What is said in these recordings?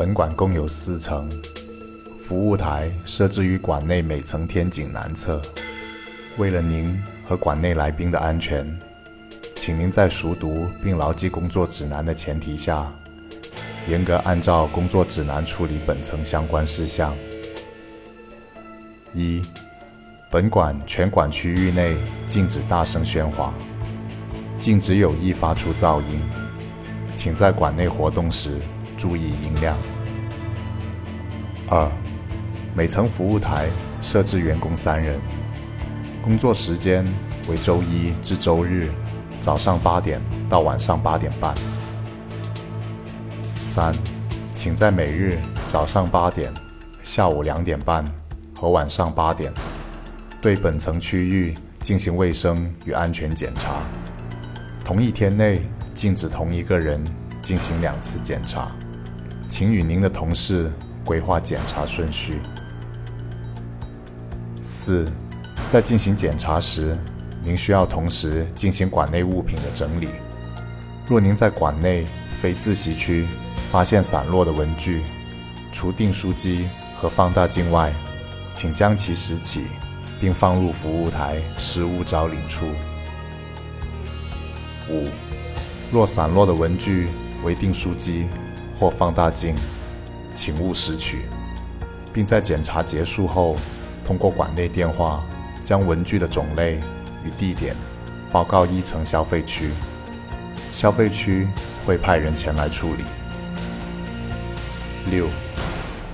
本馆共有四层，服务台设置于馆内每层天井南侧。为了您和馆内来宾的安全，请您在熟读并牢记工作指南的前提下，严格按照工作指南处理本层相关事项。一、本馆全馆区域内禁止大声喧哗，禁止有意发出噪音，请在馆内活动时注意音量。二、每层服务台设置员工三人，工作时间为周一至周日。早上八点到晚上八点半。三，请在每日早上八点、下午两点半和晚上八点，对本层区域进行卫生与安全检查。同一天内禁止同一个人进行两次检查，请与您的同事规划检查顺序。四，在进行检查时。您需要同时进行馆内物品的整理。若您在馆内非自习区发现散落的文具，除订书机和放大镜外，请将其拾起，并放入服务台失物招领处。五，若散落的文具为订书机或放大镜，请勿拾取，并在检查结束后，通过馆内电话将文具的种类。与地点报告一层消费区，消费区会派人前来处理。六，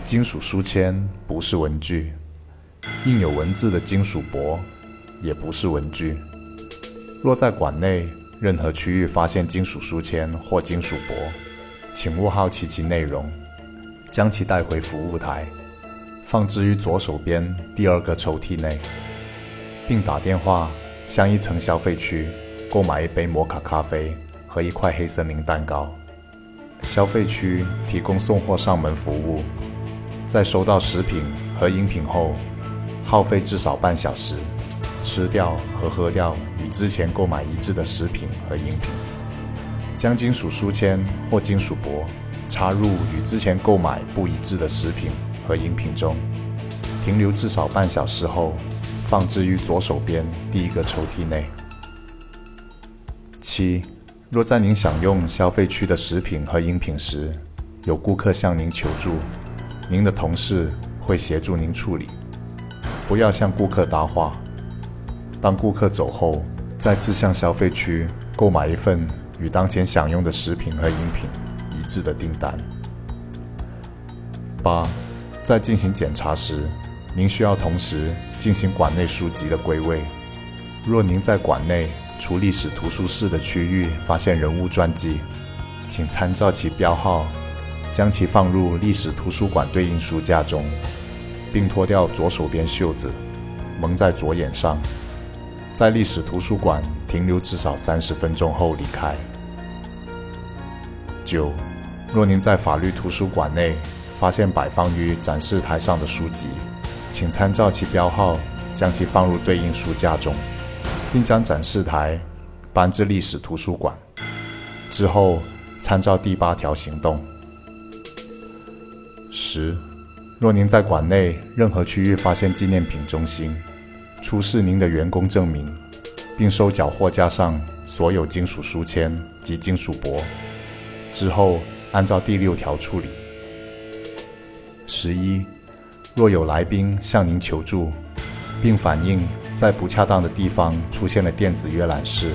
金属书签不是文具，印有文字的金属箔也不是文具。若在馆内任何区域发现金属书签或金属箔，请勿好奇其内容，将其带回服务台，放置于左手边第二个抽屉内，并打电话。向一层消费区购买一杯摩卡咖啡和一块黑森林蛋糕。消费区提供送货上门服务，在收到食品和饮品后，耗费至少半小时，吃掉和喝掉与之前购买一致的食品和饮品。将金属书签或金属箔插入与之前购买不一致的食品和饮品中，停留至少半小时后。放置于左手边第一个抽屉内。七，若在您享用消费区的食品和饮品时，有顾客向您求助，您的同事会协助您处理。不要向顾客搭话。当顾客走后，再次向消费区购买一份与当前享用的食品和饮品一致的订单。八，在进行检查时。您需要同时进行馆内书籍的归位。若您在馆内除历史图书室的区域发现人物传记，请参照其标号，将其放入历史图书馆对应书架中，并脱掉左手边袖子，蒙在左眼上，在历史图书馆停留至少三十分钟后离开。九，若您在法律图书馆内发现摆放于展示台上的书籍，请参照其标号，将其放入对应书架中，并将展示台搬至历史图书馆。之后，参照第八条行动。十，若您在馆内任何区域发现纪念品中心，出示您的员工证明，并收缴货架上所有金属书签及金属箔。之后，按照第六条处理。十一。若有来宾向您求助，并反映在不恰当的地方出现了电子阅览室，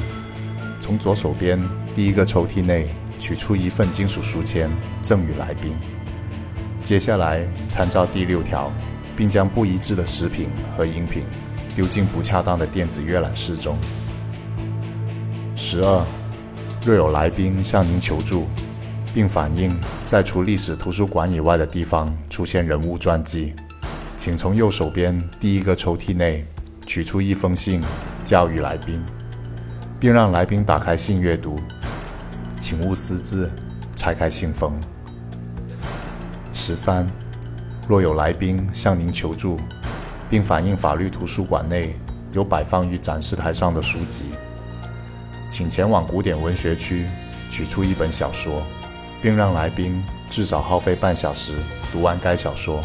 从左手边第一个抽屉内取出一份金属书签赠予来宾。接下来参照第六条，并将不一致的食品和饮品丢进不恰当的电子阅览室中。十二，若有来宾向您求助，并反映在除历史图书馆以外的地方出现人物传记。请从右手边第一个抽屉内取出一封信，交予来宾，并让来宾打开信阅读。请勿私自拆开信封。十三，若有来宾向您求助，并反映法律图书馆内有摆放于展示台上的书籍，请前往古典文学区取出一本小说，并让来宾至少耗费半小时读完该小说，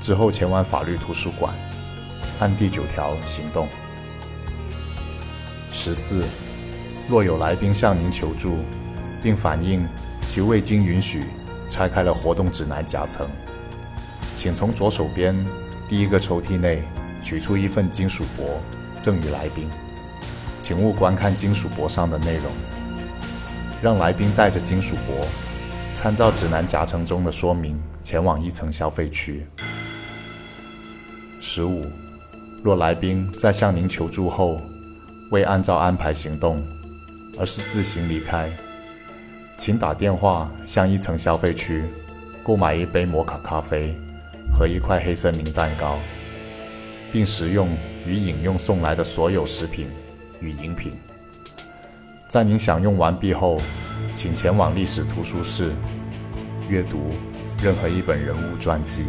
之后前往法律图书馆，按第九条行动。十四，若有来宾向您求助，并反映其未经允许拆开了活动指南夹层，请从左手边第一个抽屉内取出一份金属箔，赠予来宾。请勿观看金属箔上的内容，让来宾带着金属箔，参照指南夹层中的说明前往一层消费区。十五，若来宾在向您求助后，未按照安排行动，而是自行离开，请打电话向一层消费区购买一杯摩卡咖啡和一块黑森林蛋糕，并食用与饮用送来的所有食品与饮品。在您享用完毕后，请前往历史图书室阅读任何一本人物传记。